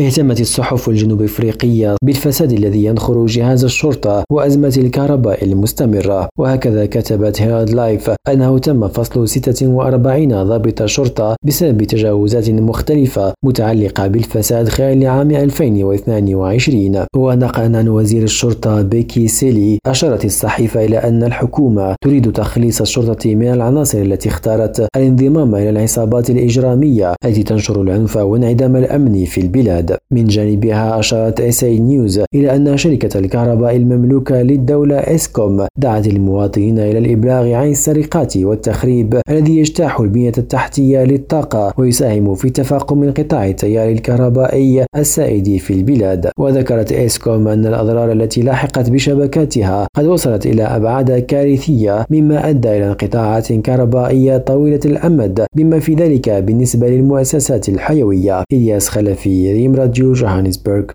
اهتمت الصحف الجنوب إفريقية بالفساد الذي ينخر جهاز الشرطة وأزمة الكهرباء المستمرة. وهكذا كتبت هيرالد لايف أنه تم فصل 46 ضابط شرطة بسبب تجاوزات مختلفة متعلقة بالفساد خلال عام 2022 ونقلا عن وزير الشرطة بيكي سيلي أشارت الصحيفة إلى أن الحكومة تريد تخليص الشرطة من العناصر التي اختارت الانضمام إلى العصابات الإجرامية التي تنشر العنف وانعدام الأمن في البلاد. من جانبها أشارت اس اي نيوز إلى أن شركة الكهرباء المملوكة للدولة إسكوم دعت المواطنين إلى الإبلاغ عن السرقات والتخريب الذي يجتاح البنية التحتية للطاقة ويساهم في تفاقم انقطاع التيار الكهربائي السائد في البلاد. وذكرت إسكوم أن الأضرار التي لاحقت بشبكاتها قد وصلت إلى أبعاد كارثية مما أدى إلى انقطاعات كهربائية طويلة الأمد بما في ذلك بالنسبة للمؤسسات الحيوية. إلياس خلفي ريم Radio Johannesburg.